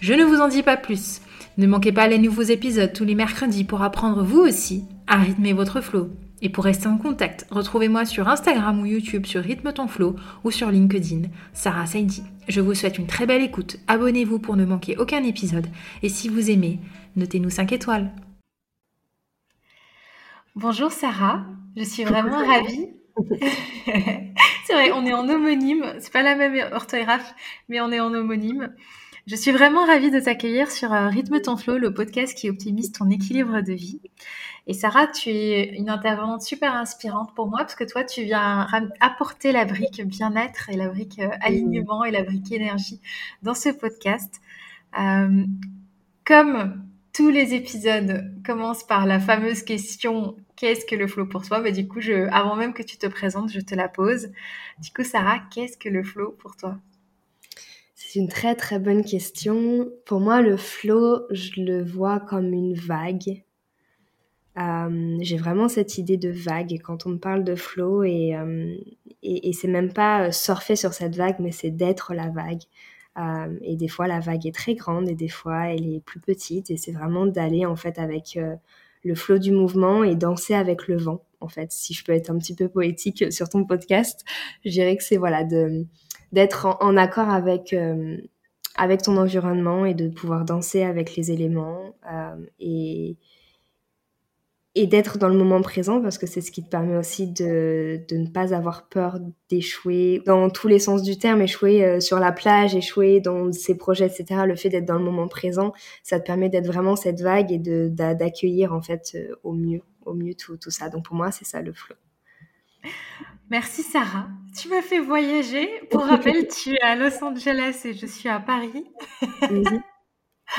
Je ne vous en dis pas plus. Ne manquez pas les nouveaux épisodes tous les mercredis pour apprendre vous aussi à rythmer votre flow. Et pour rester en contact, retrouvez-moi sur Instagram ou YouTube sur Rythme ton flow ou sur LinkedIn, Sarah Saidi. Je vous souhaite une très belle écoute, abonnez-vous pour ne manquer aucun épisode et si vous aimez, notez-nous 5 étoiles. Bonjour Sarah, je suis vraiment ravie. c'est vrai, on est en homonyme, c'est pas la même orthographe, mais on est en homonyme. Je suis vraiment ravie de t'accueillir sur euh, Rythme ton flow, le podcast qui optimise ton équilibre de vie. Et Sarah, tu es une intervenante super inspirante pour moi parce que toi, tu viens apporter la brique bien-être et la brique euh, alignement et la brique énergie dans ce podcast. Euh, comme tous les épisodes commencent par la fameuse question qu'est-ce que le flow pour toi? Bah, Du coup, je, avant même que tu te présentes, je te la pose. Du coup, Sarah, qu'est-ce que le flow pour toi? C'est une très très bonne question. Pour moi, le flow, je le vois comme une vague. Euh, j'ai vraiment cette idée de vague quand on me parle de flow et, euh, et, c'est même pas surfer sur cette vague, mais c'est d'être la vague. Euh, et des fois, la vague est très grande et des fois, elle est plus petite. Et c'est vraiment d'aller en fait avec le flow du mouvement et danser avec le vent. En fait, si je peux être un petit peu poétique sur ton podcast, je dirais que c'est voilà de d'être en, accord avec euh, avec ton environnement et de pouvoir danser avec les éléments euh, et et d'être dans le moment présent parce que c'est ce qui te permet aussi de, de ne pas avoir peur d'échouer dans tous les sens du terme, échouer euh, sur la plage, échouer dans ses projets, etc. Le fait d'être dans le moment présent, ça te permet d'être vraiment cette vague et d'accueillir en fait au mieux, au mieux tout, tout ça. Donc pour moi, c'est ça le flow. Merci Sarah. Tu m'as fait voyager. Pour rappel, tu es à Los Angeles et je suis à Paris. Mhm.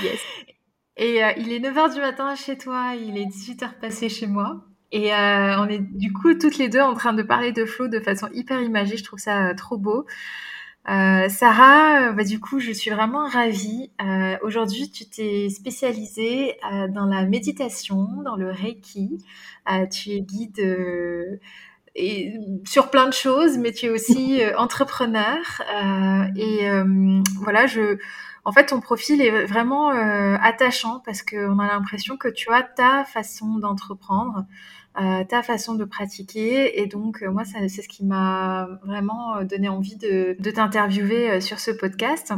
yes. Et euh, il est 9h du matin chez toi, il est 18h passé chez moi. Et euh, on est du coup toutes les deux en train de parler de flow de façon hyper imagée. Je trouve ça euh, trop beau. Sarah, bah, du coup, je suis vraiment ravie. Aujourd'hui, tu t'es spécialisée dans la méditation, dans le Reiki. tu es guide et sur plein de choses, mais tu es aussi euh, entrepreneur. Euh, et euh, voilà, je, en fait, ton profil est vraiment attachant parce qu'on a l'impression que tu as ta façon d'entreprendre, ta façon de pratiquer. Et donc, moi, c'est ce qui m'a vraiment donné envie de, de t'interviewer sur ce podcast.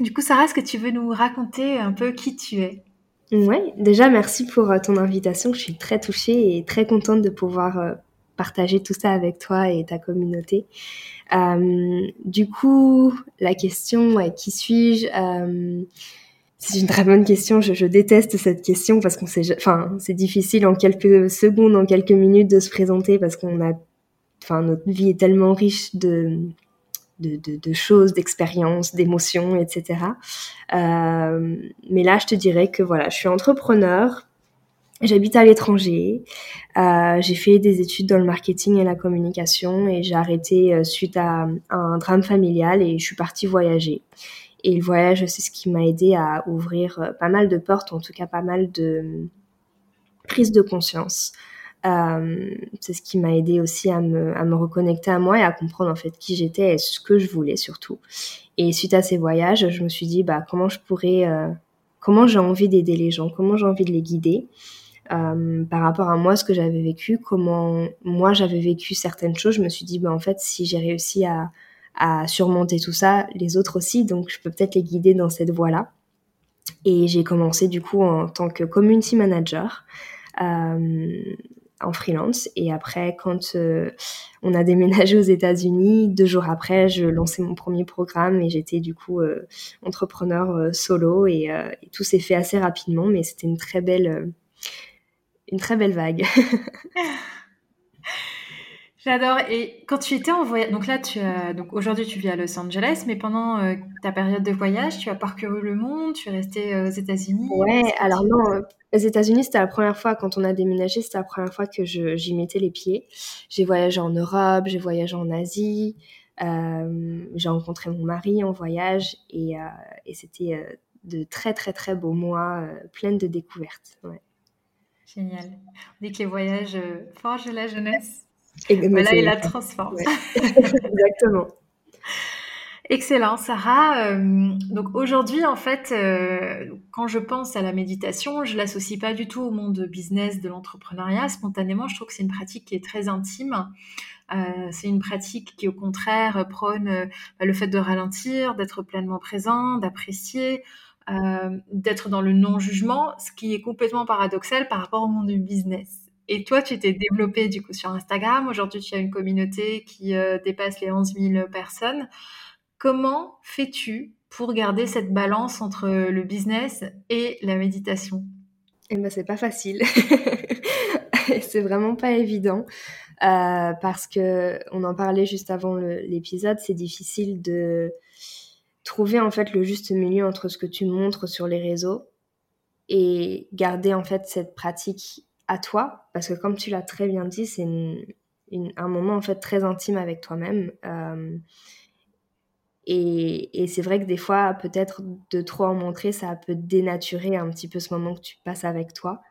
Du coup, Sarah, est-ce que tu veux nous raconter un peu qui tu es? Oui, déjà, merci pour ton invitation. Je suis très touchée et très contente de pouvoir partager tout ça avec toi et ta communauté. Euh, du coup, la question, qui suis-je euh, C'est une très bonne question. Je, déteste cette question parce qu'on sait, enfin, c'est difficile en quelques secondes, en quelques minutes de se présenter parce qu'on a, enfin, notre vie est tellement riche de de, de, choses, d'expériences, d'émotions, etc. Euh, mais là, je te dirais que voilà, je suis entrepreneur, J'habite à l'étranger. Euh, j'ai fait des études dans le marketing et la communication et j'ai arrêté euh, suite à, un drame familial et je suis partie voyager. Et le voyage, c'est ce qui m'a aidé à ouvrir euh, pas mal de portes, en tout cas pas mal de prise de conscience. C'est ce qui m'a aidé aussi à me, à me reconnecter à moi et à comprendre en fait qui j'étais et ce que je voulais surtout. Et suite à ces voyages, je me suis dit bah comment je pourrais, comment j'ai envie d'aider les gens, comment j'ai envie de les guider. Euh, par rapport à moi, ce que j'avais vécu, comment moi j'avais vécu certaines choses, je me suis dit, bah, en fait, si j'ai réussi à, surmonter tout ça, les autres aussi, donc je peux peut-être les guider dans cette voie-là. Et j'ai commencé du coup en tant que community manager en freelance. Et après, quand on a déménagé aux États-Unis, deux jours après, je lançais mon premier programme et j'étais du coup entrepreneur solo et, tout s'est fait assez rapidement, mais c'était une très belle, une très belle vague. J'adore. Et quand tu étais en voyage, donc là, tu as, donc aujourd'hui, tu vis à Los Angeles, mais pendant euh, ta période de voyage, tu as parcouru le monde, tu es resté euh, aux États-Unis. Ouais, alors non, euh, aux États-Unis, c'était la première fois, quand on a déménagé, c'était la première fois que j'y mettais les pieds. J'ai voyagé en Europe, j'ai voyagé en Asie, j'ai rencontré mon mari en voyage et, et c'était de très, très, très beaux mois, pleins de découvertes. Ouais. Génial. On dit que les voyages forgent la jeunesse. Mais là, il la transforme. Exactement. Excellent, Sarah. Euh, donc aujourd'hui, en fait, euh, quand je pense à la méditation, je l'associe pas du tout au monde business de l'entrepreneuriat. Spontanément, je trouve que c'est une pratique qui est très intime. Euh, c'est une pratique qui, au contraire, prône bah, le fait de ralentir, d'être pleinement présent, d'apprécier, d'être dans le non-jugement, ce qui est complètement paradoxal par rapport au monde du business. Et toi, tu t'es développé du coup sur Instagram. Aujourd'hui, tu as une communauté qui euh, dépasse les 11 000 personnes. Comment fais-tu pour garder cette balance entre le business et la méditation? Eh ben, c'est pas facile. c'est vraiment pas évident euh, parce que on en parlait juste avant l'épisode. C'est difficile de trouver en fait le juste milieu entre ce que tu montres sur les réseaux et garder en fait cette pratique à toi, parce que comme tu l'as très bien dit, c'est un moment en fait très intime avec toi-même. Euh, et, et c'est vrai que des fois, peut-être de trop en montrer, ça peut dénaturer un petit peu ce moment que tu passes avec toi.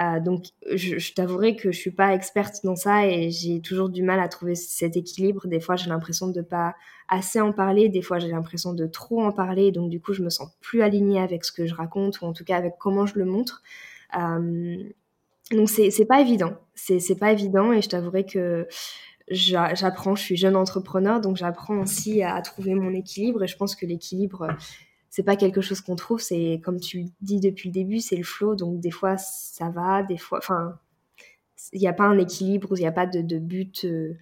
Euh, donc, je, t'avouerai que je suis pas experte dans ça et j'ai toujours du mal à trouver cet équilibre. Des fois, j'ai l'impression de pas assez en parler. Des fois, j'ai l'impression de trop en parler. Donc, du coup, je me sens plus alignée avec ce que je raconte ou en tout cas avec comment je le montre. Euh, donc c'est pas évident, c'est pas évident et je t'avouerai que j'apprends, je suis jeune entrepreneur donc j'apprends aussi à, trouver mon équilibre et je pense que l'équilibre c'est pas quelque chose qu'on trouve, c'est comme tu dis depuis le début, c'est le flow donc des fois ça va, des fois enfin il n'y a pas un équilibre, il n'y a pas de, de but euh,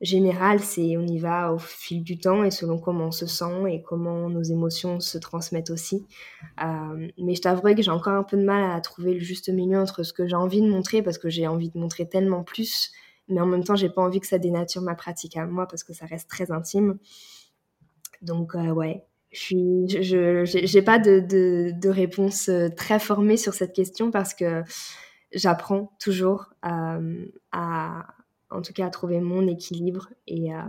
général, c'est on y va au fil du temps et selon comment on se sent et comment nos émotions se transmettent aussi. Euh, mais je t'avouerai que j'ai encore un peu de mal à trouver le juste milieu entre ce que j'ai envie de montrer parce que j'ai envie de montrer tellement plus, mais en même temps j'ai pas envie que ça dénature ma pratique à moi parce que ça reste très intime. Donc euh, ouais, je j'ai pas de, de, de, réponse euh, très formée sur cette question parce que j'apprends toujours euh, à en tout cas à trouver mon équilibre. Et, euh,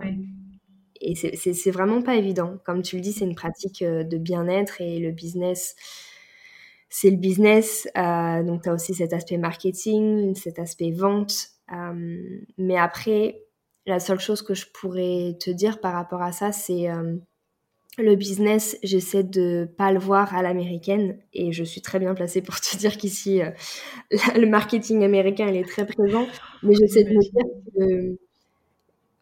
et c'est vraiment pas évident. Comme tu le dis, c'est une pratique de bien-être et le business, c'est le business. Euh, donc, tu as aussi cet aspect marketing, cet aspect vente. mais après, la seule chose que je pourrais te dire par rapport à ça, c'est le business, j'essaie de pas le voir à l'américaine et je suis très bien placée pour te dire qu'ici, euh, le marketing américain, il est très présent. Mais j'essaie de me dire que,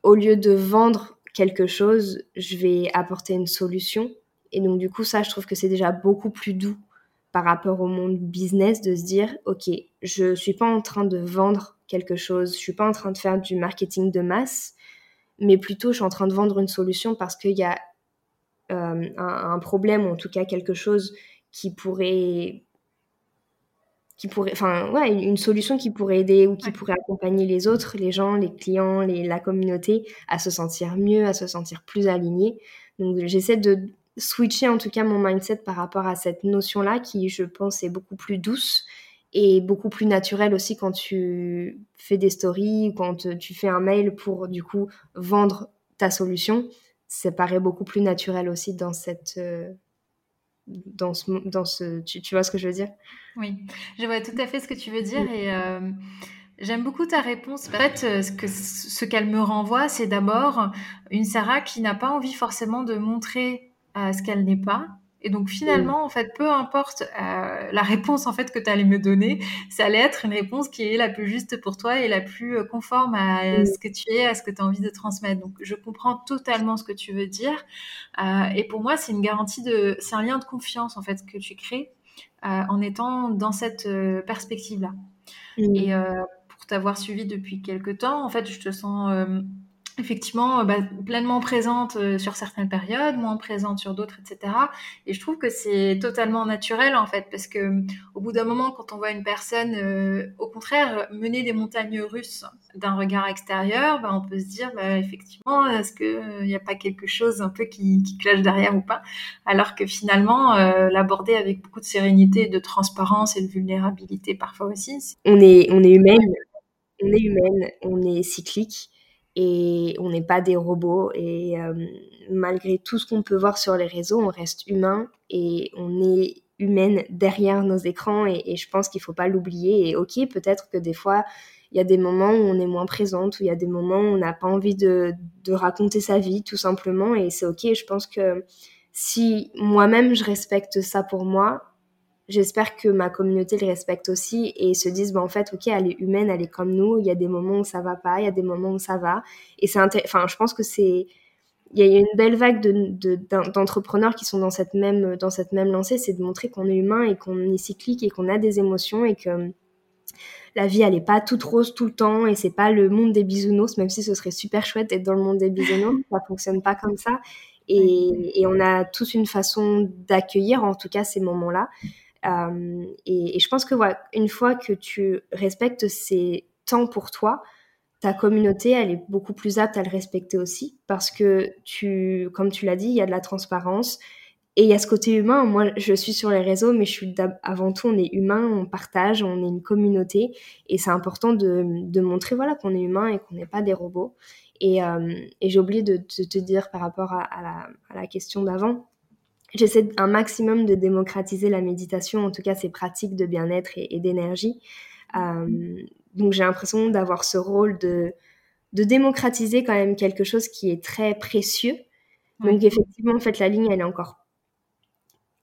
au lieu de vendre quelque chose, je vais apporter une solution. Et donc, du coup, ça, je trouve que c'est déjà beaucoup plus doux par rapport au monde business de se dire, OK, je suis pas en train de vendre quelque chose, je suis pas en train de faire du marketing de masse, mais plutôt je suis en train de vendre une solution parce qu'il y a euh, un, problème ou en tout cas quelque chose qui pourrait qui pourrait enfin ouais une, solution qui pourrait aider ou qui pourrait accompagner les autres les gens les clients les, la communauté à se sentir mieux à se sentir plus alignés. Donc j'essaie de switcher en tout cas mon mindset par rapport à cette notion là qui je pense est beaucoup plus douce et beaucoup plus naturelle aussi quand tu fais des stories quand tu fais un mail pour du coup vendre ta solution ça paraît beaucoup plus naturel aussi dans cette euh, dans ce dans ce tu, vois ce que je veux dire? Oui je vois tout à fait ce que tu veux dire et euh, j'aime beaucoup ta réponse. En fait euh, ce que ce qu'elle me renvoie c'est d'abord une Sarah qui n'a pas envie forcément de montrer ce qu'elle n'est pas Et donc finalement, en fait, peu importe euh, la réponse en fait que tu allais me donner, ça allait être une réponse qui est la plus juste pour toi et la plus euh, conforme à ce que tu es, à ce que tu as envie de transmettre. Donc je comprends totalement ce que tu veux dire. Euh, et pour moi, c'est une garantie de, c'est un lien de confiance en fait que tu crées en étant dans cette perspective-là. Et pour t'avoir suivi depuis quelques temps, en fait, je te sens effectivement euh, bah, pleinement présente euh, sur certaines périodes, moins présente sur d'autres, etc. Et je trouve que c'est totalement naturel en fait, parce que au bout d'un moment, quand on voit une personne, euh, au contraire, mener des montagnes russes d'un regard extérieur, bah, on peut se dire, bah, effectivement, est-ce qu'il n'y a pas quelque chose un peu qui, qui cloche derrière ou pas? Alors que finalement, l'aborder avec beaucoup de sérénité, de transparence et de vulnérabilité parfois aussi. On est, on est humaine, on est humaine, on est cyclique et on n'est pas des robots et euh, malgré tout ce qu'on peut voir sur les réseaux, on reste humain et on est humaine derrière nos écrans et, je pense qu'il faut pas l'oublier et ok peut-être que des fois il y a des moments où on est moins présente, où il y a des moments où on n'a pas envie de, de raconter sa vie tout simplement et c'est ok. Je pense que si moi-même je respecte ça pour moi, j'espère que ma communauté le respecte aussi et se disent bah, en fait ok elle est humaine elle est comme nous il y a des moments où ça va pas il y a des moments où ça va. Et c'est enfin je pense que c'est il y a une belle vague de, d'entrepreneurs qui sont dans cette même dans cette même lancée c'est de montrer qu'on est humain et qu'on est cyclique et qu'on a des émotions et que la vie elle est pas toute rose tout le temps et c'est pas le monde des bisounours même si ce serait super chouette d'être dans le monde des bisounours ça fonctionne pas comme ça. Et, et on a tous une façon d'accueillir en tout cas ces moments là euh, et, je pense que voilà, une fois que tu respectes ces temps pour toi, ta communauté, elle est beaucoup plus apte à le respecter aussi parce que tu, comme tu l'as dit, il y a de la transparence et il y a ce côté humain. Moi, je suis sur les réseaux, mais je suis avant tout, on est humain, on partage, on est une communauté et c'est important de, montrer voilà qu'on est humain et qu'on n'est pas des robots. Et, euh, j'ai oublié de, te dire par rapport à la, question d'avant, J'essaie un maximum de démocratiser la méditation, en tout cas ces pratiques de bien-être et, d'énergie. Euh, donc j'ai l'impression d'avoir ce rôle de, de démocratiser quand même quelque chose qui est très précieux. Donc effectivement, en fait, la ligne, elle est encore...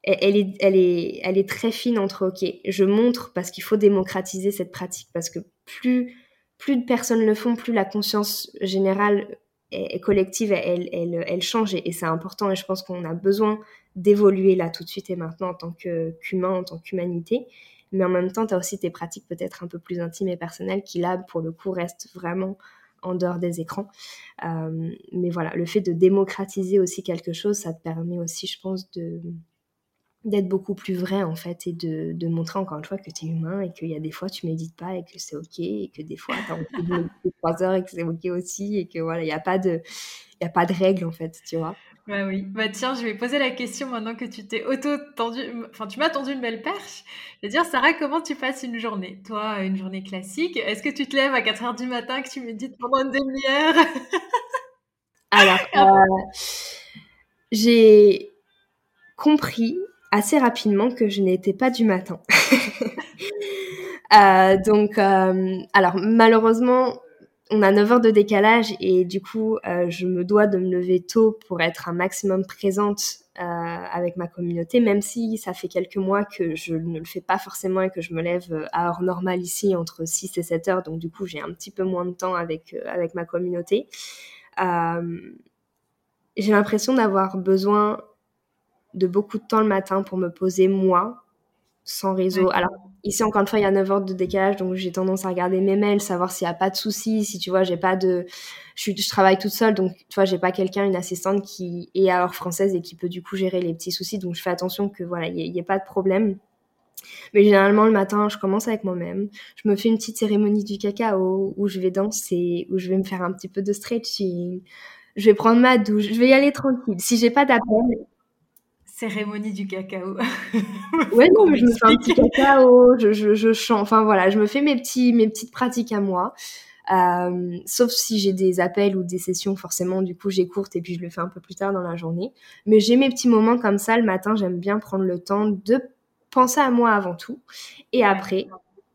Elle est, elle, est, elle est très fine entre, OK, je montre parce qu'il faut démocratiser cette pratique, parce que plus, plus de personnes le font, plus la conscience générale et, collective, elle, elle, elle change et, c'est important. Et je pense qu'on a besoin d'évoluer là tout de suite et maintenant en tant qu'humain, en tant qu'humanité. Mais en même temps, tu as aussi tes pratiques peut-être un peu plus intimes et personnelles qui là, pour le coup, restent vraiment en dehors des écrans. Euh, mais voilà, le fait de démocratiser aussi quelque chose, ça te permet aussi, je pense, de d'être beaucoup plus vrai en fait et de, de, montrer encore une fois que tu es humain et qu'il y a des fois tu médites pas et que c'est ok et que des fois tu as envie de méditer trois heures et que c'est ok aussi et que voilà il n'y a pas de il y a pas de règles en fait tu vois. Bah oui. Bah tiens je vais poser la question maintenant que tu t'es auto tendu enfin tu m'as tendu une belle perche. Je vais dire Sarah comment tu passes une journée? Toi une journée classique est-ce que tu te lèves à 4 heures du matin que tu médites pendant une demi-heure? Alors euh, j'ai compris assez rapidement que je n'étais pas du matin. euh, donc, euh, alors malheureusement, on a 9 heures de décalage et du coup, euh, je me dois de me lever tôt pour être un maximum présente avec ma communauté, même si ça fait quelques mois que je ne le fais pas forcément et que je me lève à heure normale ici entre 6 et 7 heures. Donc du coup, j'ai un petit peu moins de temps avec, avec ma communauté. j'ai l'impression d'avoir besoin de beaucoup de temps le matin pour me poser moi, sans réseau. Alors, ici, encore une fois, il y a 9 heures de décalage, donc j'ai tendance à regarder mes mails, savoir s'il n'y a pas de soucis, si tu vois, j'ai pas de. Je, je travaille toute seule, donc tu vois, j'ai pas quelqu'un, une assistante qui est à française et qui peut du coup gérer les petits soucis, donc je fais attention que voilà, il n'y ait, pas de problème. Mais généralement, le matin, je commence avec moi-même. Je me fais une petite cérémonie du cacao où je vais danser, où je vais me faire un petit peu de stretching. Je vais prendre ma douche. Je vais y aller tranquille. Si j'ai pas d'appel, cérémonie du cacao. ouais, non, je me fais un petit cacao, je, je, je, chante, enfin voilà, je me fais mes, petits, mes petites pratiques à moi. Euh, sauf si j'ai des appels ou des sessions, forcément, du coup, j'écourte et puis je le fais un peu plus tard dans la journée. Mais j'ai mes petits moments comme ça le matin, j'aime bien prendre le temps de penser à moi avant tout. Et après,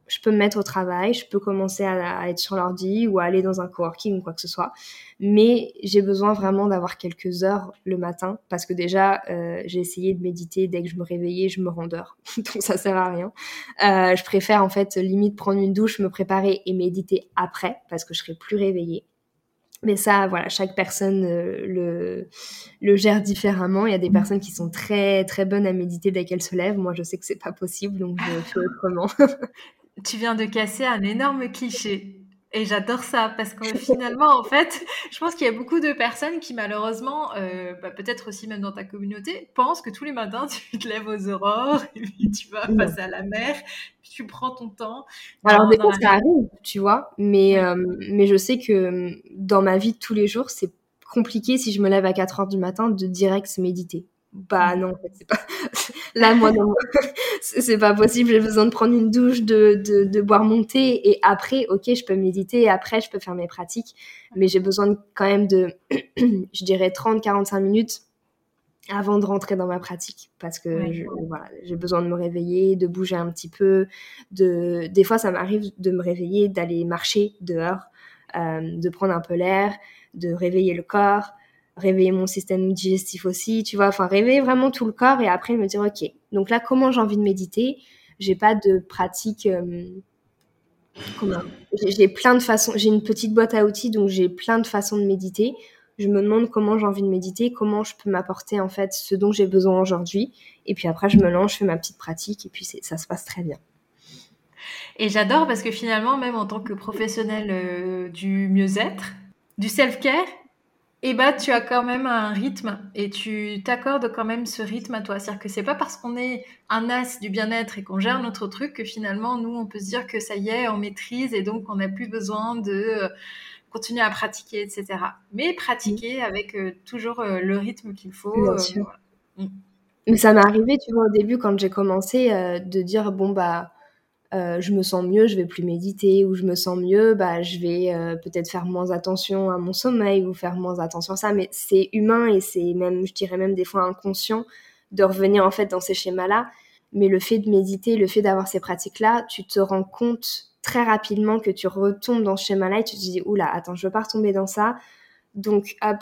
je peux me mettre au travail, je peux commencer à, être sur l'ordi ou à aller dans un coworking ou quoi que ce soit. Mais j'ai besoin vraiment d'avoir quelques heures le matin parce que déjà, euh, j'ai essayé de méditer dès que je me réveillais, je me rendors. Donc ça sert à rien. Euh, je préfère en fait limite prendre une douche, me préparer et méditer après parce que je serai plus réveillée. Mais ça, voilà, chaque personne euh, le, le gère différemment. Il y a des personnes qui sont très très bonnes à méditer dès qu'elles se lèvent. Moi, je sais que c'est pas possible, donc je fais autrement. tu viens de casser un énorme cliché. Et j'adore ça parce que finalement, en fait, je pense qu'il y a beaucoup de personnes qui malheureusement, euh, bah, peut-être aussi même dans ta communauté, pensent que tous les matins tu te lèves aux aurores et puis tu vas passer à la mer, puis tu prends ton temps. Alors des fois ça arrive, tu vois, mais euh, mais je sais que dans ma vie de tous les jours, c'est compliqué si je me lève à 4 heures du matin de direct méditer. Bah non, c'est pas. Là, moi, non, c'est pas possible. J'ai besoin de prendre une douche, de, de, de, boire mon thé, et après, ok, je peux méditer, et après, je peux faire mes pratiques. Mais j'ai besoin quand même de, je dirais, 30-45 minutes avant de rentrer dans ma pratique, parce que voilà, j'ai besoin de me réveiller, de bouger un petit peu. De, des fois, ça m'arrive de me réveiller, d'aller marcher dehors, euh, de prendre un peu l'air, de réveiller le corps réveiller mon système digestif aussi, tu vois, enfin réveiller vraiment tout le corps et après me dire ok, donc là comment j'ai envie de méditer, j'ai pas de pratique, euh, comment, j'ai plein de façons, j'ai une petite boîte à outils donc j'ai plein de façons de méditer. Je me demande comment j'ai envie de méditer, comment je peux m'apporter en fait ce dont j'ai besoin aujourd'hui et puis après je me lance, je fais ma petite pratique et puis ça se passe très bien. Et j'adore parce que finalement, même en tant que professionnel euh, du mieux-être, du self-care, et bah tu as quand même un rythme et tu t'accordes quand même ce rythme à toi. C'est-à-dire que c'est pas parce qu'on est un as du bien-être et qu'on gère notre truc que finalement nous on peut se dire que ça y est, on maîtrise et donc on n'a plus besoin de euh, continuer à pratiquer, etc. Mais pratiquer avec euh, toujours euh, le rythme qu'il faut. Bien sûr. Mm. Mais ça m'est arrivé, tu vois, au début quand j'ai commencé de dire bon bah euh, je me sens mieux, je vais plus méditer, ou je me sens mieux, bah, je vais euh, peut-être faire moins attention à mon sommeil ou faire moins attention à ça. Mais c'est humain et c'est même, je dirais même des fois inconscient de revenir en fait dans ces schémas-là. Mais le fait de méditer, le fait d'avoir ces pratiques-là, tu te rends compte très rapidement que tu retombes dans ce schéma-là et tu te dis, oula, attends, je veux pas retomber dans ça. Donc, hop,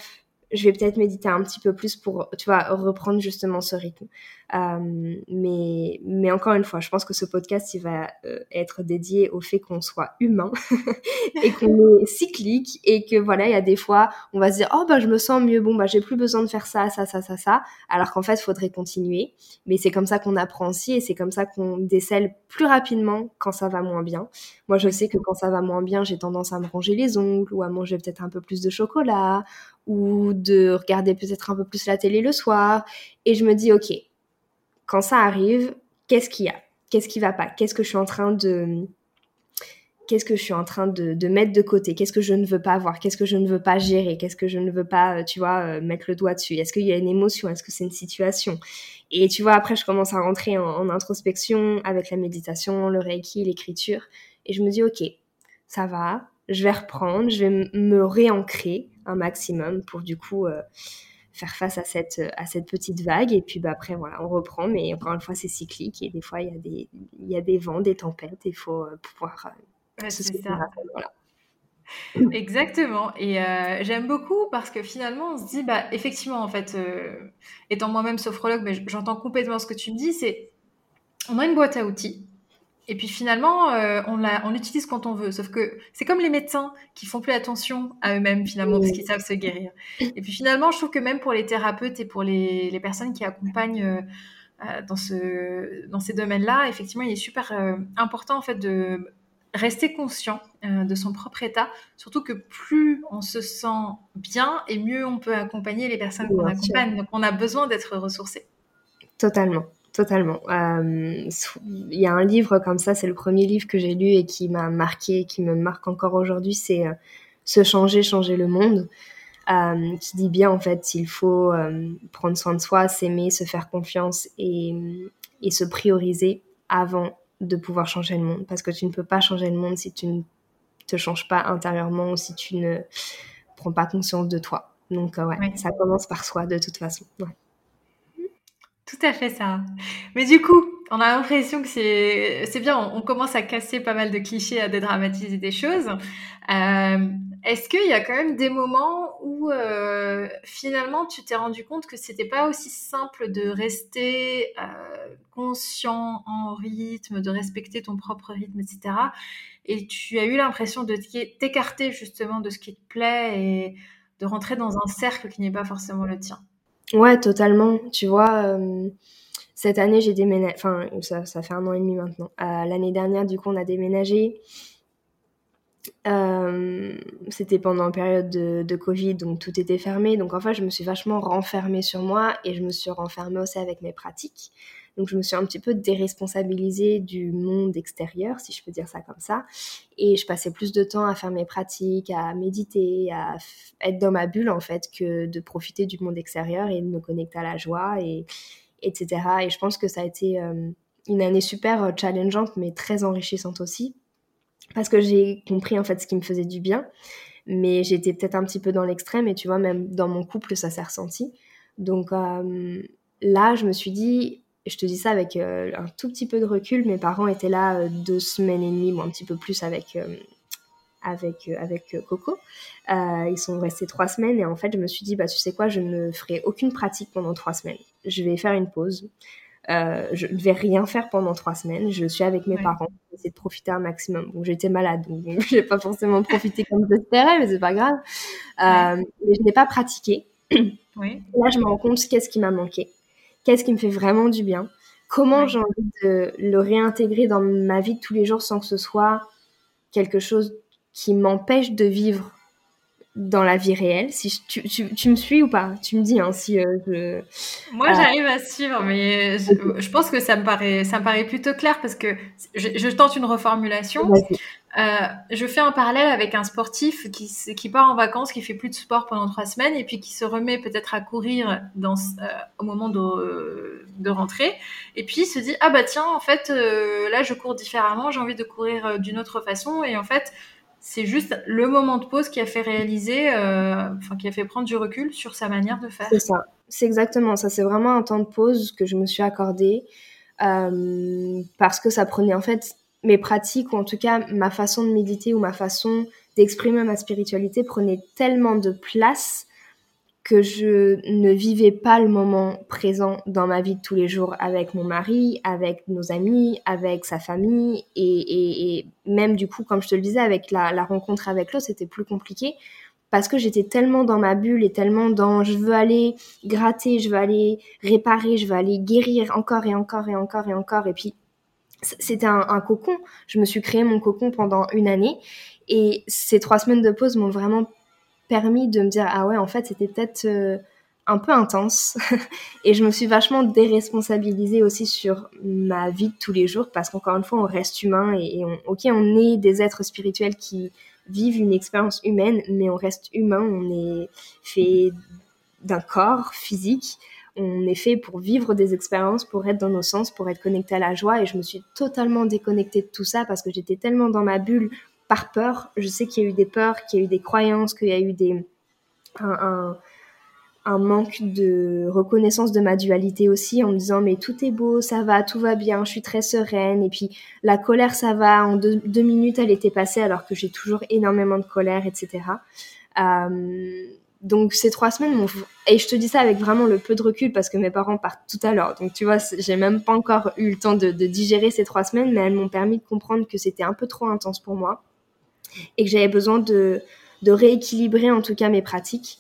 je vais peut-être méditer un petit peu plus pour, tu vois, reprendre justement ce rythme. Euh, mais, mais encore une fois, je pense que ce podcast, il va euh, être dédié au fait qu'on soit humain et qu'on est cyclique et que voilà, il y a des fois, on va se dire, oh bah je me sens mieux, bon bah j'ai plus besoin de faire ça, ça, ça, ça, ça, alors qu'en fait, il faudrait continuer. Mais c'est comme ça qu'on apprend aussi et c'est comme ça qu'on décèle plus rapidement quand ça va moins bien. Moi, je sais que quand ça va moins bien, j'ai tendance à me ronger les ongles ou à manger peut-être un peu plus de chocolat ou de regarder peut-être un peu plus la télé le soir. Et je me dis, ok, quand ça arrive, qu'est-ce qu'il y a? Qu'est-ce qui va pas? Qu'est-ce que je suis en train de qu'est-ce que je suis en train de, mettre de côté? Qu'est-ce que je ne veux pas voir? Qu'est-ce que je ne veux pas gérer? Qu'est-ce que je ne veux pas, euh, tu vois, euh, mettre le doigt dessus? Est-ce qu'il y a une émotion? Est-ce que c'est une situation? Et tu vois, après, je commence à rentrer en, en, introspection avec la méditation, le reiki, l'écriture. Et je me dis, OK, ça va, je vais reprendre, je vais me réancrer un maximum pour du coup euh, faire face à cette, à cette petite vague. Et puis bah, après, voilà, on reprend, mais encore une fois, c'est cyclique et des fois, il y, a des, il y a des vents, des tempêtes, il faut euh, pouvoir euh, se ça. Exactement. Et j'aime beaucoup parce que finalement, on se dit, bah, effectivement, en fait, étant moi-même sophrologue, mais j'entends complètement ce que tu me dis, c'est on a une boîte à outils et puis finalement, euh, on, on l'utilise quand on veut. Sauf que c'est comme les médecins qui font plus attention à eux-mêmes finalement parce qu'ils savent se guérir. Et puis finalement, je trouve que même pour les thérapeutes et pour les, les personnes qui accompagnent euh, euh dans, ce, dans ces domaines-là, effectivement, il est super euh, important en fait de rester conscient de son propre état. Surtout que plus on se sent bien et mieux on peut accompagner les personnes qu'on accompagne. Donc on a besoin d'être ressourcé. Totalement. Totalement. Euh, il y a un livre comme ça, c'est le premier livre que j'ai lu et qui m'a marqué, qui me marque encore aujourd'hui, c'est euh, Se changer, changer le monde, euh, qui dit bien en fait il faut prendre soin de soi, s'aimer, se faire confiance et, et se prioriser avant de pouvoir changer le monde. Parce que tu ne peux pas changer le monde si tu ne te changes pas intérieurement ou si tu ne prends pas conscience de toi. Donc ouais, ça commence par soi de toute façon. Ouais. Tout à fait ça. Mais du coup, on a l'impression que c'est c'est bien. On, commence à casser pas mal de clichés, à dédramatiser des choses. Euh, est-ce qu'il y a quand même des moments où euh, finalement tu t'es rendu compte que c'était pas aussi simple de rester euh, conscient en rythme, de respecter ton propre rythme, etc. Et tu as eu l'impression de t'écarter justement de ce qui te plaît et de rentrer dans un cercle qui n'est pas forcément le tien? Ouais, totalement. Tu vois, cette année j'ai déménagé, enfin ça, ça fait un an et demi maintenant. L'année dernière, du coup, on a déménagé. Euh, c'était pendant une période de, de, Covid, donc tout était fermé. Donc en fait, je me suis vachement renfermée sur moi et je me suis renfermée aussi avec mes pratiques. Donc je me suis un petit peu déresponsabilisée du monde extérieur, si je peux dire ça comme ça. Et je passais plus de temps à faire mes pratiques, à méditer, à être dans ma bulle en fait, que de profiter du monde extérieur et de me connecter à la joie, et, etc. Et je pense que ça a été euh, une année super challengeante, mais très enrichissante aussi parce que j'ai compris en fait ce qui me faisait du bien. Mais j'étais peut-être un petit peu dans l'extrême et tu vois, même dans mon couple, ça s'est ressenti. Donc euh, là, je me suis dit, je te dis ça avec euh, un tout petit peu de recul, mes parents étaient là euh, deux semaines et demie, ou un petit peu plus avec, avec, avec Coco. ils sont restés trois semaines et en fait, je me suis dit, bah, tu sais quoi, je ne ferai aucune pratique pendant trois semaines. Je vais faire une pause. Euh, je ne vais rien faire pendant trois semaines. Je suis avec mes parents, j'essaie de profiter un maximum. Bon, j'étais malade, donc j'ai pas forcément profité comme j'espérais, mais c'est pas grave. Euh, mais je n'ai pas pratiqué. Oui. Là, je me rends compte qu'est-ce qui m'a manqué, qu'est-ce qui me fait vraiment du bien, comment j'ai envie de le réintégrer dans ma vie de tous les jours sans que ce soit quelque chose qui m'empêche de vivre dans la vie réelle. Si tu, tu, tu, me suis ou pas? Tu me dis hein, si euh, je. Moi, euh, j'arrive à suivre, mais je, pense que ça me paraît, ça me paraît plutôt clair parce que je, je tente une reformulation. Euh, je fais un parallèle avec un sportif qui, qui part en vacances, qui fait plus de sport pendant trois semaines et puis qui se remet peut-être à courir euh, au moment de, de rentrer et puis il se dit ah bah tiens en fait là je cours différemment, j'ai envie de courir d'une autre façon et en fait c'est juste le moment de pause qui a fait réaliser, euh, enfin qui a fait prendre du recul sur sa manière de faire. C'est ça, c'est exactement ça. C'est vraiment un temps de pause que je me suis accordé euh, parce que ça prenait en fait mes pratiques ou en tout cas ma façon de méditer ou ma façon d'exprimer ma spiritualité prenait tellement de place que je ne vivais pas le moment présent dans ma vie de tous les jours avec mon mari, avec nos amis, avec sa famille et, même du coup, comme je te le disais, avec la, la rencontre avec l'autre, c'était plus compliqué parce que j'étais tellement dans ma bulle et tellement dans je veux aller gratter, je veux aller réparer, je veux aller guérir encore et encore et encore et encore et puis c'était un, cocon. Je me suis créé mon cocon pendant une année. Et ces trois semaines de pause m'ont vraiment permis de me dire ah ouais en fait c'était peut-être euh, un peu intense. Et je me suis vachement déresponsabilisée aussi sur ma vie de tous les jours parce qu'encore une fois on reste humain et, on, ok on est des êtres spirituels qui vivent une expérience humaine mais on reste humain. On est fait d'un corps physique on est fait pour vivre des expériences, pour être dans nos sens, pour être connecté à la joie. Et je me suis totalement déconnectée de tout ça parce que j'étais tellement dans ma bulle par peur. Je sais qu'il y a eu des peurs, qu'il y a eu des croyances, qu'il y a eu des, un, manque de reconnaissance de ma dualité aussi en me disant mais tout est beau, ça va, tout va bien, je suis très sereine. Et puis la colère, ça va, en deux, minutes, elle était passée alors que j'ai toujours énormément de colère, etc. donc ces trois semaines et je te dis ça avec vraiment le peu de recul parce que mes parents partent tout à l'heure. Donc tu vois j'ai même pas encore eu le temps de, digérer ces trois semaines mais elles m'ont permis de comprendre que c'était un peu trop intense pour moi et que j'avais besoin de, rééquilibrer en tout cas mes pratiques.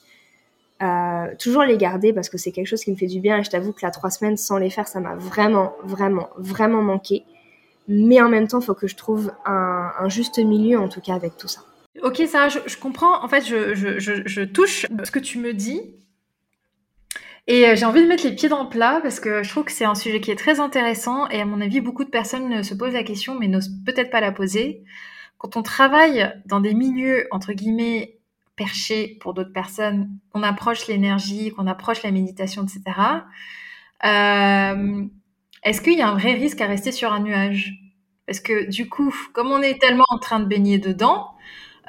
Euh, toujours les garder parce que c'est quelque chose qui me fait du bien et je t'avoue que la trois semaines sans les faire ça m'a vraiment vraiment vraiment manqué. Mais en même temps il faut que je trouve un, juste milieu en tout cas avec tout ça ok ça je, je comprends. En fait je, touche ce que tu me dis. Et euh, j'ai envie de mettre les pieds dans le plat parce que je trouve que c'est un sujet qui est très intéressant et à mon avis beaucoup de personnes se posent la question mais n'osent peut-être pas la poser. Quand on travaille dans des milieux, entre guillemets, perchés pour d'autres personnes, qu'on approche l'énergie, qu'on approche la méditation, etc., euh, est-ce qu'il y a un vrai risque à rester sur un nuage? Parce que du coup, comme on est tellement en train de baigner dedans,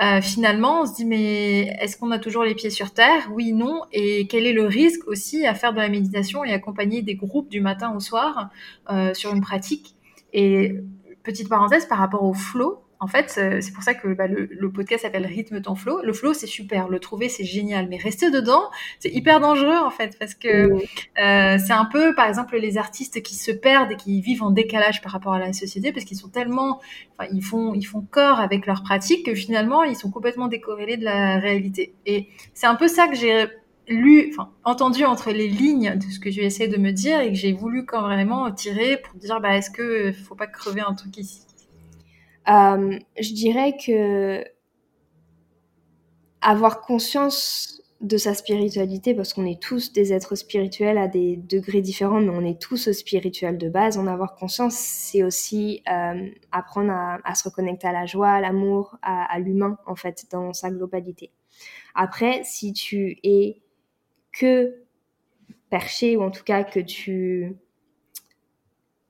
euh, finalement, on se dit mais est-ce qu'on a toujours les pieds sur terre? Oui, non. Et quel est le risque aussi à faire de la méditation et accompagner des groupes du matin au soir euh, sur une pratique? Et petite parenthèse par rapport au flow, en fait, c'est pour ça que bah, le, podcast s'appelle Rythme ton flow. Le flow, c'est super, le trouver, c'est génial, mais rester dedans, c'est hyper dangereux en fait, parce que euh, c'est un peu, par exemple, les artistes qui se perdent et qui vivent en décalage par rapport à la société, parce qu'ils sont tellement, enfin, ils font, ils font corps avec leurs pratiques que finalement, ils sont complètement décorrélés de la réalité. Et c'est un peu ça que j'ai lu, enfin, entendu entre les lignes de ce que j'ai essayé de me dire et que j'ai voulu quand vraiment tirer pour dire, bah, est-ce que faut pas crever un truc ici? Euh, je dirais que avoir conscience de sa spiritualité, parce qu'on est tous des êtres spirituels à des degrés différents, mais on est tous spirituels de base. En avoir conscience, c'est aussi euh, apprendre à, se reconnecter à la joie, à l'amour, à, l'humain, en fait, dans sa globalité. Après, si tu es que perché, ou en tout cas que tu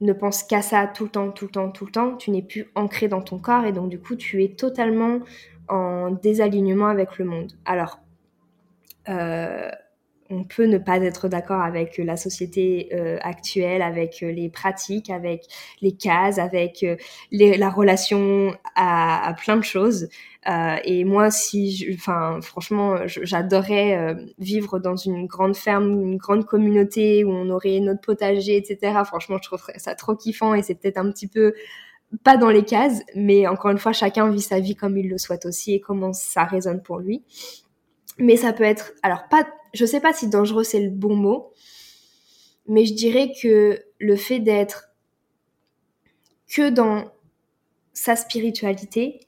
ne pense qu'à ça tout le temps, tout le temps, tout le temps, tu n'es plus ancré dans ton corps et donc du coup tu es totalement en désalignement avec le monde. Alors, euh, on peut ne pas être d'accord avec la société euh, actuelle, avec euh, les pratiques, avec les cases, avec la relation à, plein de choses. et moi, si, enfin, franchement, j'adorerais vivre dans une grande ferme, une grande communauté où on aurait notre potager, etc. Franchement, je trouverais ça trop kiffant et c'est peut-être un petit peu pas dans les cases, mais encore une fois, chacun vit sa vie comme il le souhaite aussi et comment ça résonne pour lui. Mais ça peut être, alors pas, je sais pas si dangereux c'est le bon mot, mais je dirais que le fait d'être que dans sa spiritualité,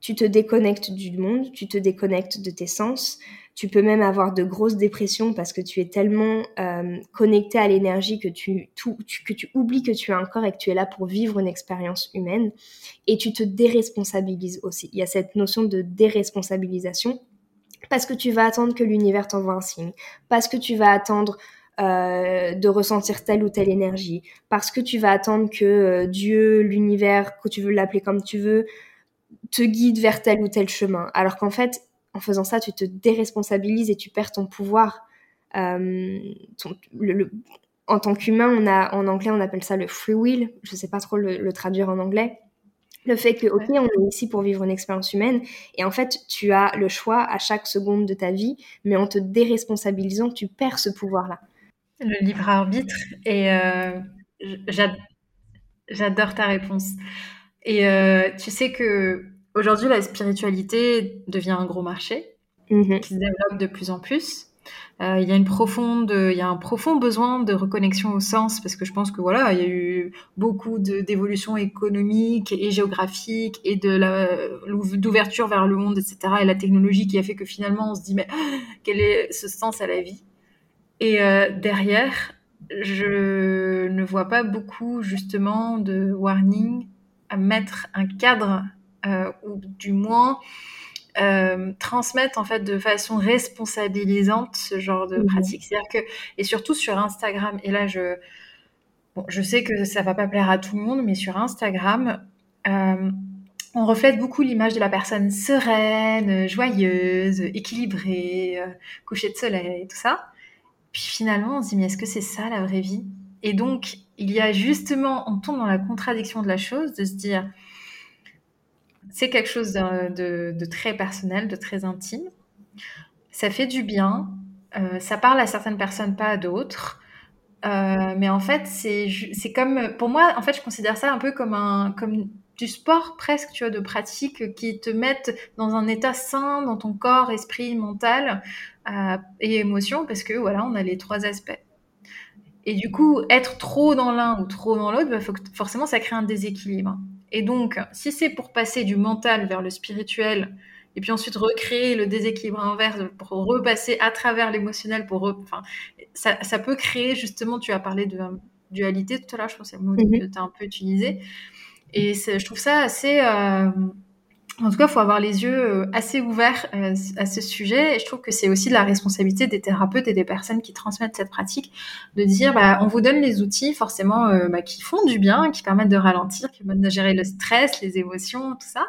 tu te déconnectes du monde, tu te déconnectes de tes sens, tu peux même avoir de grosses dépressions parce que tu es tellement euh, connecté à l'énergie que tu, que tu oublies que tu as un corps et que tu es là pour vivre une expérience humaine. Et tu te déresponsabilises aussi. Il y a cette notion de déresponsabilisation parce que tu vas attendre que l'univers t'envoie un signe, parce que tu vas attendre euh, de ressentir telle ou telle énergie, parce que tu vas attendre que euh, Dieu, l'univers, que tu veux l'appeler comme tu veux, te guide vers tel ou tel chemin. Alors qu'en fait, en faisant ça, tu te déresponsabilises et tu perds ton pouvoir. Euh, en tant qu'humain, on a en anglais on appelle ça le free will. Je ne sais pas trop le traduire en anglais le fait que, ok, on est ici pour vivre une expérience humaine, et en fait, tu as le choix à chaque seconde de ta vie, mais en te déresponsabilisant, tu perds ce pouvoir-là. Le libre arbitre, et euh, j'adore ta réponse. Et euh, tu sais que aujourd'hui, la spiritualité devient un gros marché mm-hmm. qui se développe de plus en plus. Euh, il y a une profonde, il y a un profond besoin de reconnexion au sens parce que je pense que voilà, il y a eu beaucoup d'évolutions économiques et géographiques et de d'ouverture vers le monde, etc. Et la technologie qui a fait que finalement on se dit mais quel est ce sens à la vie? Et euh, derrière, je ne vois pas beaucoup justement de warning à mettre un cadre euh, ou du moins euh, transmettre en fait de façon responsabilisante ce genre de mmh pratique. C'est-à-dire que et surtout sur Instagram. Et là, je bon, je sais que ça va pas plaire à tout le monde, mais sur Instagram. Euh, on reflète beaucoup l'image de la personne sereine, joyeuse, équilibrée, euh, coucher de soleil, tout ça. Puis finalement, on se dit, mais est-ce que c'est ça la vraie vie? Et donc, il y a justement, on tombe dans la contradiction de la chose, de se dire, c'est quelque chose de, très personnel, de très intime. Ça fait du bien. Euh, ça parle à certaines personnes, pas à d'autres. Euh, mais en fait, c'est comme, pour moi, en fait, je considère ça un peu comme un, comme du sport presque, tu vois, de pratique qui te mettent dans un état sain dans ton corps, esprit, mental euh, et émotion, parce que voilà, on a les trois aspects. Et du coup, être trop dans l'un ou trop dans l'autre, bah, forcément, ça crée un déséquilibre. Et donc, si c'est pour passer du mental vers le spirituel, et puis ensuite recréer le déséquilibre inverse pour repasser à travers l'émotionnel, pour enfin, ça, peut créer justement, tu as parlé de dualité tout à l'heure, je pense que c'est le mot mhm. que tu as un peu utilisé. Et je trouve ça assez... Euh, en tout cas, il faut avoir les yeux euh, assez ouverts euh, à ce sujet. Et je trouve que c'est aussi la responsabilité des thérapeutes et des personnes qui transmettent cette pratique de dire, bah, on vous donne les outils forcément euh, bah, qui font du bien, qui permettent de ralentir, qui permettent de gérer le stress, les émotions, tout ça.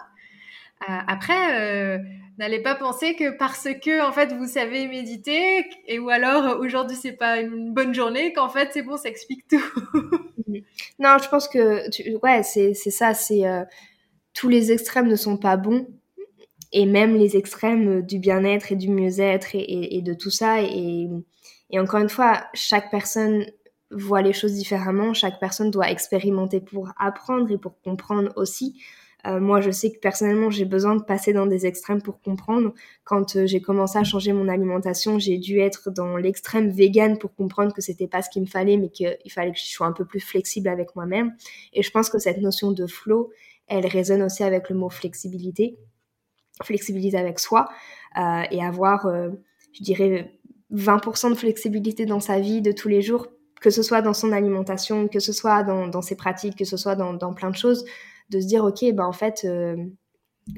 après, n'allez pas penser que parce que en fait vous savez méditer et ou alors aujourd'hui c'est pas une bonne journée qu'en fait c'est bon ça explique tout. non, je pense que ouais c'est ça c'est tous les extrêmes ne sont pas bons et même les extrêmes du bien-être et du mieux-être et, de tout ça et, et encore une fois chaque personne voit les choses différemment chaque personne doit expérimenter pour apprendre et pour comprendre aussi euh, moi, je sais que personnellement, j'ai besoin de passer dans des extrêmes pour comprendre. Quand euh, j'ai commencé à changer mon alimentation, j'ai dû être dans l'extrême vegan pour comprendre que c'était pas ce qu'il me fallait, mais qu'il fallait que je sois un peu plus flexible avec moi-même. Et je pense que cette notion de flow, elle résonne aussi avec le mot flexibilité, flexibiliser avec soi euh, et avoir, euh, je dirais, 20% de flexibilité dans sa vie de tous les jours, que ce soit dans son alimentation, que ce soit dans, dans ses pratiques, que ce soit dans, dans plein de choses de se dire, OK, bah, en fait, euh,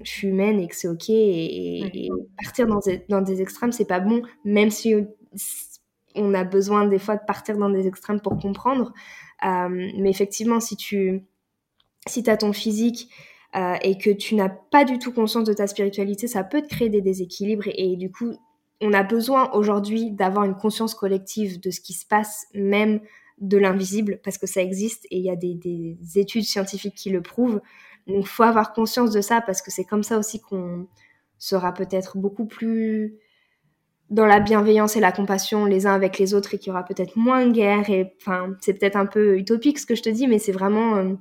je suis humaine et que c'est OK. Et, partir dans des, dans des extrêmes, c'est pas bon, même si on a besoin des fois de partir dans des extrêmes pour comprendre. Mais effectivement, si tu si as ton physique euh, et que tu n'as pas du tout conscience de ta spiritualité, ça peut te créer des déséquilibres. Et, du coup, on a besoin aujourd'hui d'avoir une conscience collective de ce qui se passe, même de l'invisible parce que ça existe et il y a des, études scientifiques qui le prouvent. Donc, faut avoir conscience de ça parce que c'est comme ça aussi qu'on sera peut-être beaucoup plus dans la bienveillance et la compassion les uns avec les autres et qu'il y aura peut-être moins de guerre. Et enfin, c'est peut-être un peu utopique ce que je te dis, mais c'est vraiment euh,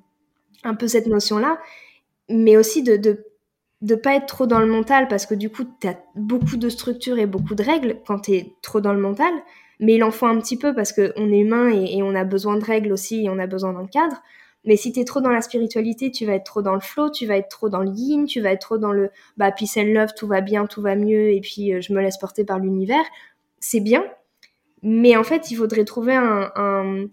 un peu cette notion-là. Mais aussi de, de de pas être trop dans le mental parce que du coup, tu as beaucoup de structures et beaucoup de règles quand tu es trop dans le mental mais il en faut un petit peu parce qu'on est humain et, on a besoin de règles aussi et on a besoin d'un cadre. Mais si tu es trop dans la spiritualité, tu vas être trop dans le flow, tu vas être trop dans le yin, tu vas être trop dans le bah peace and love, tout va bien, tout va mieux et puis euh, je me laisse porter par l'univers. C'est bien, mais en fait, il faudrait trouver un, un,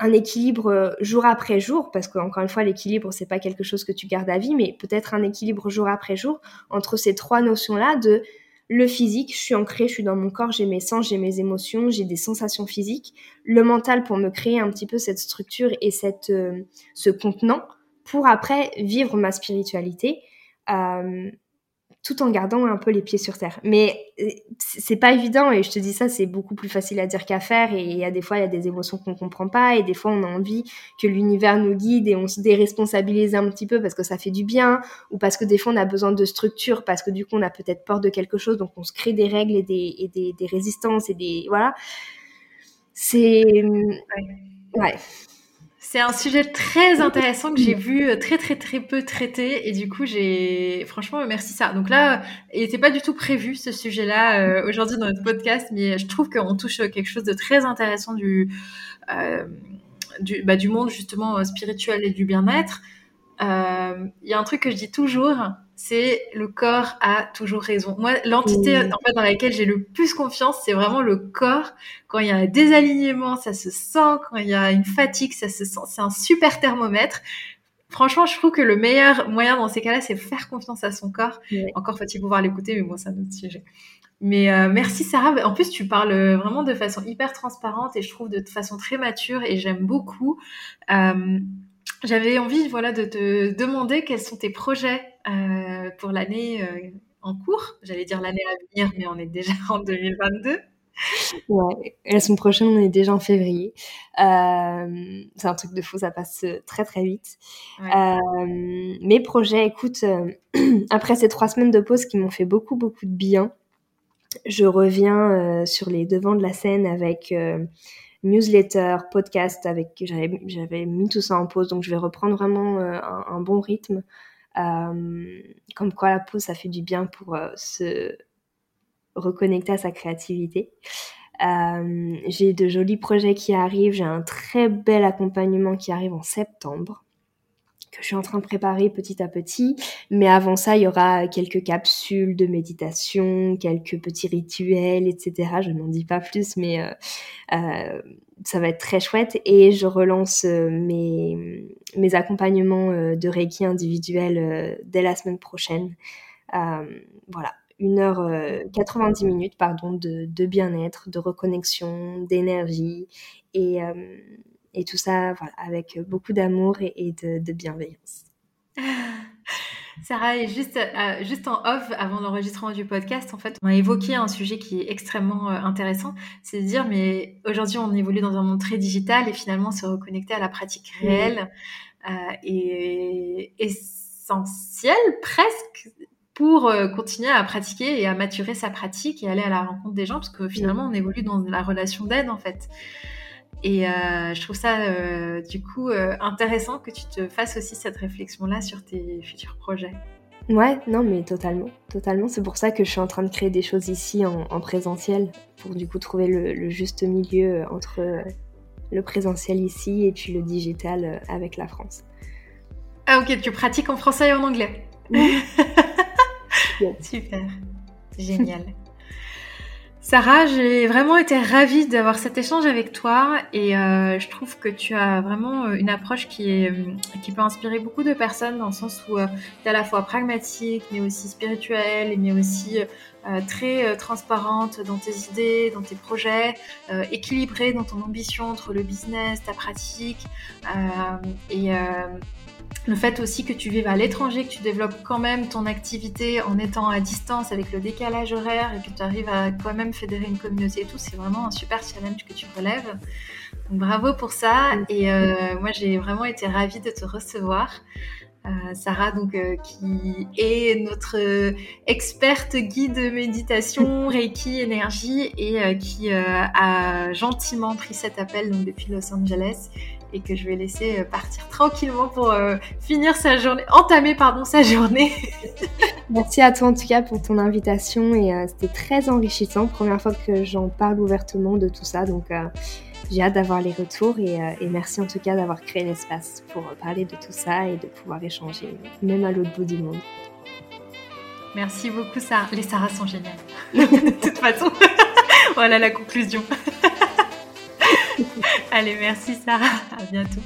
un équilibre euh, jour après jour, parce qu'encore une fois, l'équilibre, c'est pas quelque chose que tu gardes à vie, mais peut-être un équilibre jour après jour entre ces trois notions-là de le physique, je suis ancrée, je suis dans mon corps, j'ai mes sens, j'ai mes émotions, j'ai des sensations physiques. Le mental pour me créer un petit peu cette structure et cette, euh, ce contenant pour après vivre ma spiritualité. Euh, tout en gardant un peu les pieds sur terre. Mais euh, c'est pas évident et je te dis ça, c'est beaucoup plus facile à dire qu'à faire et il y a des fois il y a des émotions qu'on comprend pas et des fois on a envie que l'univers nous guide et on se déresponsabilise un petit peu parce que ça fait du bien ou parce que des fois on a besoin de structure parce que du coup on a peut-être peur de quelque chose donc on se crée des règles et des, et des, des résistances et des voilà. C'est ouais. C'est un sujet très intéressant que j'ai vu euh, très très très peu traité et du coup j'ai franchement merci ça. Donc là, il n'était pas du tout prévu ce sujet-là euh, aujourd'hui dans notre podcast, mais je trouve qu'on touche quelque chose de très intéressant du euh, du, bah, du monde justement spirituel et du bien-être. Il y a un truc que je dis toujours, c'est le corps a toujours raison. Moi, l'entité en fait, dans laquelle j'ai le plus confiance, c'est vraiment le corps. Quand il y a un désalignement, ça se sent. Quand il y a une fatigue, ça se sent. C'est un super thermomètre. Franchement, je trouve que le meilleur moyen dans ces cas-là, c'est faire confiance à son corps. Encore faut-il pouvoir l'écouter, mais bon, c'est un autre sujet. Mais euh, merci Sarah. En plus, tu parles vraiment de façon hyper transparente et je trouve de façon très mature et j'aime beaucoup. Euh, j'avais envie, voilà, de te demander quels sont tes projets euh, pour l'année euh, en cours. J'allais dire l'année à venir, mais on est déjà en 2022. Ouais, la semaine prochaine, on est déjà en février. Euh, c'est un truc de fou, ça passe très très vite. mes projets, écoute, après ces trois semaines de pause qui m'ont fait beaucoup beaucoup de bien, je reviens sur les devants de la scène avec newsletter, podcast, avec j'avais mis tout ça en pause, donc je vais reprendre vraiment euh, un, bon rythme. Euh, comme quoi la pause, ça fait du bien pour euh, se reconnecter à sa créativité. j'ai de jolis projets qui arrivent, j'ai un très bel accompagnement qui arrive en septembre que je suis en train de préparer petit à petit. Mais avant ça, il y aura quelques capsules de méditation, quelques petits rituels, etc. Je n'en dis pas plus, mais euh, euh, ça va être très chouette. Et je relance euh, mes, accompagnements de Reiki individuels dès la semaine prochaine. voilà. Une heure, 90 minutes, pardon, de, de bien-être, de reconnexion, d'énergie et, et tout ça voilà, avec beaucoup d'amour et, de, bienveillance. Sarah, juste, euh, juste en off, avant l'enregistrement du podcast, en fait, on a évoqué un sujet qui est extrêmement euh, intéressant, c'est de dire, mais aujourd'hui, on évolue dans un monde très digital et finalement, se reconnecter à la pratique réelle euh, est essentiel presque pour continuer à pratiquer et à maturer sa pratique et aller à la rencontre des gens, parce que finalement, on évolue dans la relation d'aide, en fait. Et euh, je trouve ça euh, du coup euh, intéressant que tu te fasses aussi cette réflexion-là sur tes futurs projets. Ouais, non, mais totalement, totalement. C'est pour ça que je suis en train de créer des choses ici en, présentiel, pour du coup trouver le, juste milieu entre le présentiel ici et puis le digital avec la France. Ah ok, tu pratiques en français et en anglais. Super, génial. Sarah, j'ai vraiment été ravie d'avoir cet échange avec toi et euh, je trouve que tu as vraiment euh, une approche euh, qui peut inspirer beaucoup de personnes dans le sens où tu es à la fois pragmatique mais aussi spirituelle mais aussi très transparente dans tes idées, dans tes projets, équilibrée dans ton ambition entre le business, ta pratique et le fait aussi que tu vives à l'étranger, que tu développes quand même ton activité en étant à distance avec le décalage horaire et que tu arrives à quand même fédérer une communauté et tout, c'est vraiment un super challenge que tu relèves. Donc bravo pour ça. Et euh, moi, j'ai vraiment été ravie de te recevoir. Euh, Sarah, donc euh, qui est notre experte guide méditation, Reiki, énergie, et qui a gentiment pris cet appel donc depuis Los Angeles et que je vais laisser euh, partir tranquillement pour euh, finir sa journée, entamer pardon sa journée. Merci à toi en tout cas pour ton invitation et euh, c'était très enrichissant. Première fois que j'en parle ouvertement de tout ça, donc j'ai hâte d'avoir les retours et, et, merci en tout cas d'avoir créé l'espace pour parler de tout ça et de pouvoir échanger, même à l'autre bout du monde. Merci beaucoup Sarah. Les Sarah sont géniales. de toute façon, voilà la conclusion. Allez, merci Sarah. À bientôt.